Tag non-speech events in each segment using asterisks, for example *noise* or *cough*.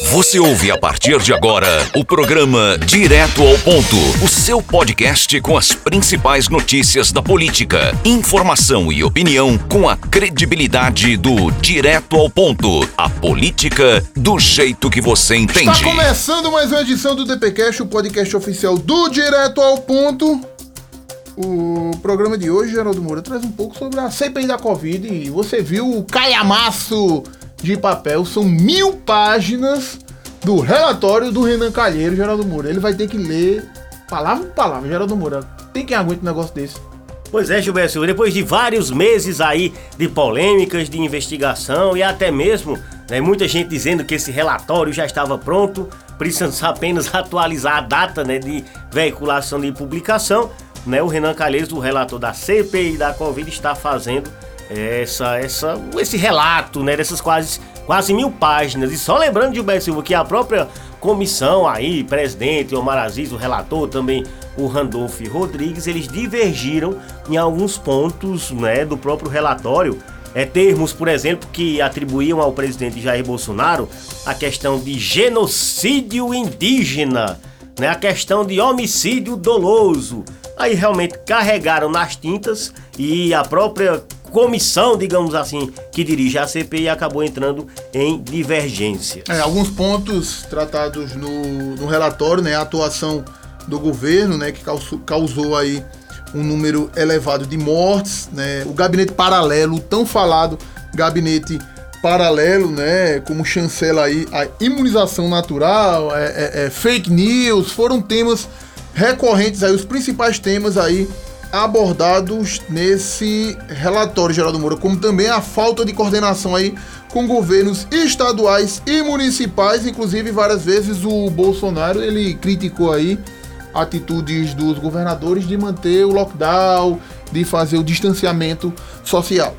Você ouve a partir de agora o programa Direto ao Ponto, o seu podcast com as principais notícias da política, informação e opinião com a credibilidade do Direto ao Ponto, a política do jeito que você entende. Está começando mais uma edição do DPcast, o podcast oficial do Direto ao Ponto. O programa de hoje, Geraldo Moura, traz um pouco sobre a CPI da Covid. E você viu o calhamaço de papel, são mil páginas do relatório do Renan Calheiro, Geraldo Moura. Ele vai ter que ler palavra por palavra, Geraldo Moura. Tem quem aguente um negócio desse. Pois é, Gilberto Silva, depois de vários meses aí de polêmicas, de investigação e até mesmo né, muita gente dizendo que esse relatório já estava pronto, precisando apenas *laughs* atualizar a data né, de veiculação de publicação, né, o Renan Calheiros, o relator da CPI da Covid, está fazendo essa, essa, esse relato né, dessas quase quase mil páginas. E só lembrando, Gilberto Silva, que a própria comissão aí, presidente, Omar Aziz, o relator, também o Randolph Rodrigues, eles divergiram em alguns pontos né, do próprio relatório. É, termos, por exemplo, que atribuíam ao presidente Jair Bolsonaro a questão de genocídio indígena, né, a questão de homicídio doloso. Aí realmente carregaram nas tintas e a própria comissão, digamos assim, que dirige a CPI acabou entrando em divergência. É, alguns pontos tratados no, no relatório, né, a atuação do governo, né, que causou, causou aí um número elevado de mortes, né, o gabinete paralelo, tão falado gabinete paralelo, né, como chancela aí a imunização natural, é, é, é, fake news, foram temas recorrentes aí, os principais temas aí abordados nesse relatório, Geraldo Moura, como também a falta de coordenação aí com governos estaduais e municipais, inclusive várias vezes o Bolsonaro ele criticou aí atitudes dos governadores de manter o lockdown, de fazer o distanciamento social.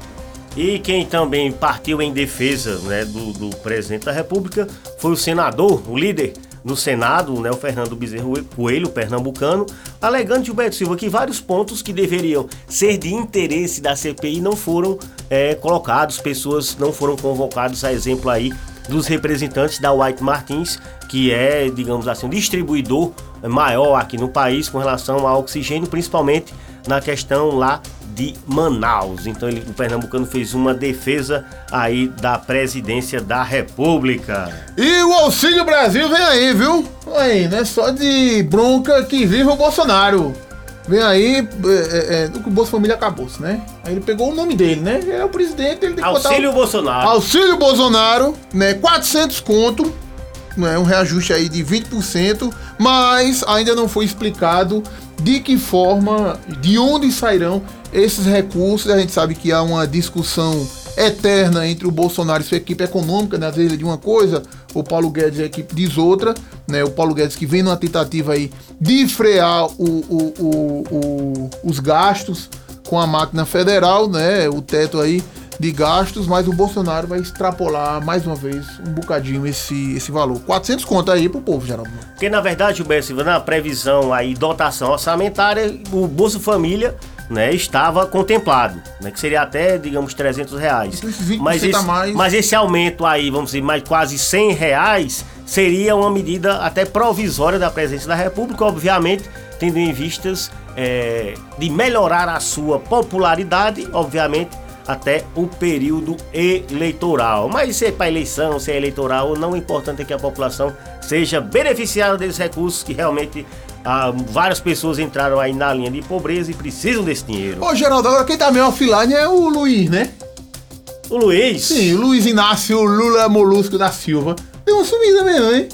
E quem também partiu em defesa né, do, do presidente da República foi o senador, o líder no Senado, né, o Fernando Bezerro Coelho, pernambucano, alegando Gilberto Silva que vários pontos que deveriam ser de interesse da CPI não foram é, colocados, pessoas não foram convocadas, a exemplo aí dos representantes da White Martins, que é, digamos assim, um distribuidor maior aqui no país com relação ao oxigênio, principalmente na questão lá de Manaus. Então ele, o pernambucano fez uma defesa aí da presidência da República. E o Auxílio Brasil vem aí, viu? Aí, não é só de bronca que vive o Bolsonaro. Vem aí, é, é, é o Bolsa Família acabou né? Aí ele pegou o nome dele, né? É o presidente, ele tem que Auxílio botar o... Bolsonaro. Auxílio Bolsonaro, né? 400 conto, né? Um reajuste aí de 20%, mas ainda não foi explicado de que forma, de onde sairão esses recursos. A gente sabe que há uma discussão eterna entre o Bolsonaro e sua equipe econômica, né? às vezes de uma coisa, o Paulo Guedes e a equipe diz outra, né? O Paulo Guedes que vem numa tentativa aí de frear o, o, o os gastos com a máquina federal, né? O teto aí de gastos, mas o Bolsonaro vai extrapolar mais uma vez um bocadinho esse, esse valor. 400 conto aí pro povo, geralmente. Porque na verdade, Gilberto na previsão aí, dotação orçamentária, o Bolsa Família né, estava contemplado, né, que seria até, digamos, 300 reais. Mas esse, mais... mas esse aumento aí, vamos dizer, mais quase 100 reais, seria uma medida até provisória da presidência da República, obviamente, tendo em vistas é, de melhorar a sua popularidade, obviamente, até o período eleitoral. Mas se é para eleição, se é eleitoral, não o importante é que a população seja beneficiada desses recursos que realmente ah, várias pessoas entraram aí na linha de pobreza e precisam desse dinheiro. Ô Geraldo, agora quem tá meio offline é o Luiz, né? O Luiz? Sim, o Luiz Inácio Lula Molusco da Silva. Deu uma sumida mesmo, hein?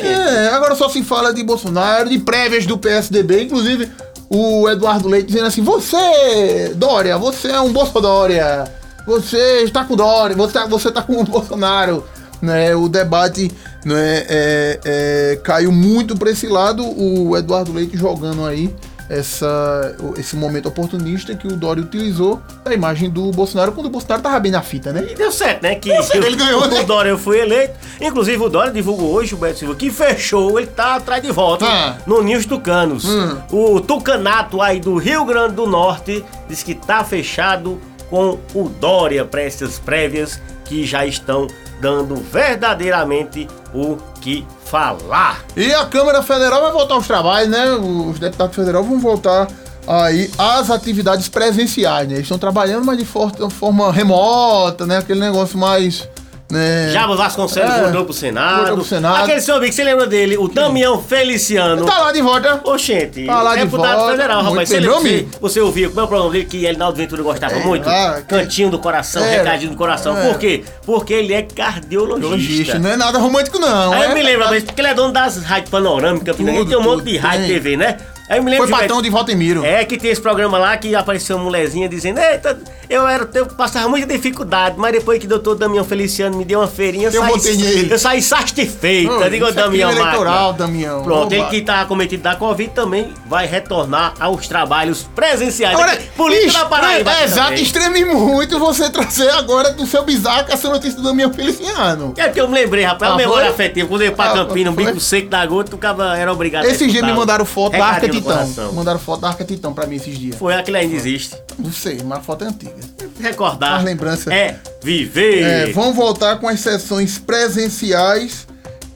É, agora só se fala de Bolsonaro, de prévias do PSDB, inclusive o Eduardo Leite dizendo assim: Você, Dória, você é um Bolsonaro, você está com Dória, você, tá, você tá com o Bolsonaro. Né, o debate né, é, é, caiu muito para esse lado, o Eduardo Leite jogando aí essa, esse momento oportunista que o Dória utilizou a imagem do Bolsonaro quando o Bolsonaro tava bem na fita, né? E deu certo, né? Que ele ganhou, né? o Dória foi eleito. Inclusive o Dória divulgou hoje, o Beto Silva, que fechou, ele tá atrás de volta ah. no Ninhos Tucanos. Hum. O Tucanato aí do Rio Grande do Norte diz que tá fechado com o Dória para essas prévias que já estão dando verdadeiramente o que falar. E a Câmara Federal vai voltar aos trabalhos, né? Os deputados federais vão voltar aí às atividades presenciais, né? Eles estão trabalhando, mas de forma remota, né? Aquele negócio mais né? Jabo Vasconcelos é, voltou pro Senado. Voltou pro Senado. Aquele seu amigo, você lembra dele? O Damião Feliciano. Tá lá de volta. Oxente. Tá lá de deputado volta. federal, rapaz. Você, você, você ouvia como é o programa dele que Elinaldo Ventura gostava é, muito? Lá, Cantinho do coração, é, recadinho do coração. É. Por quê? Porque ele é cardiologista. Não é nada romântico, não. Aí eu me lembro, porque ele é dono das rádios panorâmicas, ele tem um monte de rádio TV, né? Aí eu me lembro Foi de, patrão de Valtemiro. É, que tem esse programa lá que apareceu uma mulherzinha dizendo: Eita, eu, era, eu passava muita dificuldade, mas depois que o doutor Damião Feliciano me deu uma feirinha, eu, eu saí, nele. Eu saí satisfeita. Oh, digo, Damião é eleitoral, Damião. Pronto, Oba. ele que estava cometido da Covid também vai retornar aos trabalhos presenciais. Agora, política da Paraíba. É, exato, extreme muito você trazer agora do seu bizarro essa notícia do Damião Feliciano. É porque eu me lembrei, rapaz, é ah, memória afetiva. Quando eu ia pra ah, Campina, um bico seco da gota, o cara era obrigado Esses dias me mandaram foto da Arca Titão. Mandaram foto da Arca Titão pra mim esses dias. Foi aquele ainda existe. Não sei, mas a foto é antiga. Recordar. As lembranças. É viver. É, vão voltar com as sessões presenciais.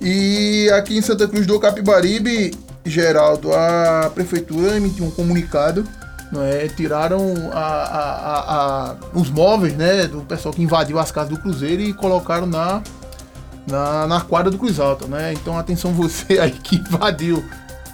E aqui em Santa Cruz do Capibaribe, Geraldo, a prefeitura emitiu um comunicado. Não é? Tiraram a, a, a, os móveis né, do pessoal que invadiu as casas do Cruzeiro e colocaram na, na, na quadra do Cruz Alta. Né? Então atenção você aí que *laughs* invadiu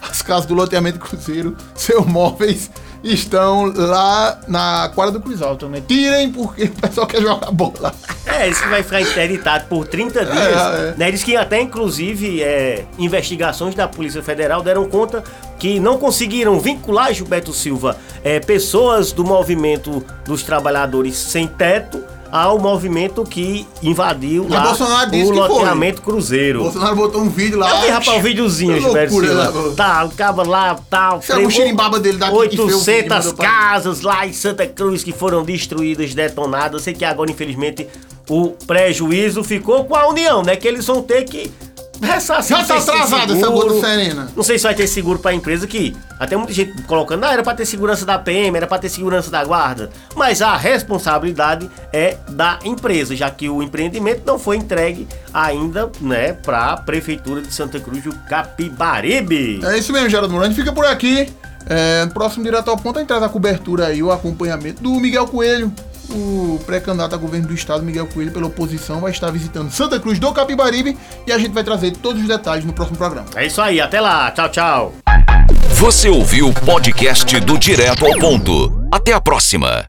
as casas do loteamento Cruzeiro, seus móveis estão lá na quadra do Cruz Alto, né? Tirem porque o pessoal quer jogar bola. É, isso vai ficar interditado por 30 é, dias. É, é. Né? Diz que até, inclusive, é, investigações da Polícia Federal deram conta que não conseguiram vincular Gilberto Silva é, pessoas do movimento dos trabalhadores sem teto ao movimento que invadiu lá o loteamento Cruzeiro. Bolsonaro botou um vídeo lá. Aqui, rapaz, um videozinho, Gilberto Silva. Tá, o cabo lá, tal. Tá, é o xirimbaba dele daqui 800 casas lá em Santa Cruz que foram destruídas, detonadas. Sei que agora, infelizmente, o prejuízo ficou com a União, né? Que eles vão ter que Ressarcir, Já tá atrasado essa boa do Serena. Não sei se vai ter seguro pra empresa que até muita gente colocando, ah, era pra ter segurança da PM, era pra ter segurança da guarda. Mas a responsabilidade é da empresa, já que o empreendimento não foi entregue ainda, né, pra Prefeitura de Santa Cruz do Capibaribe. É isso mesmo, Geraldo Morandi. Fica por aqui. É, no próximo Direto ao Ponto, a gente traz a cobertura aí, o acompanhamento do Miguel Coelho o pré-candidato a governo do estado, Miguel Coelho, pela oposição, vai estar visitando Santa Cruz do Capibaribe e a gente vai trazer todos os detalhes no próximo programa. É isso aí, até lá, tchau, tchau. Você ouviu o podcast do Direto ao Ponto. Até a próxima.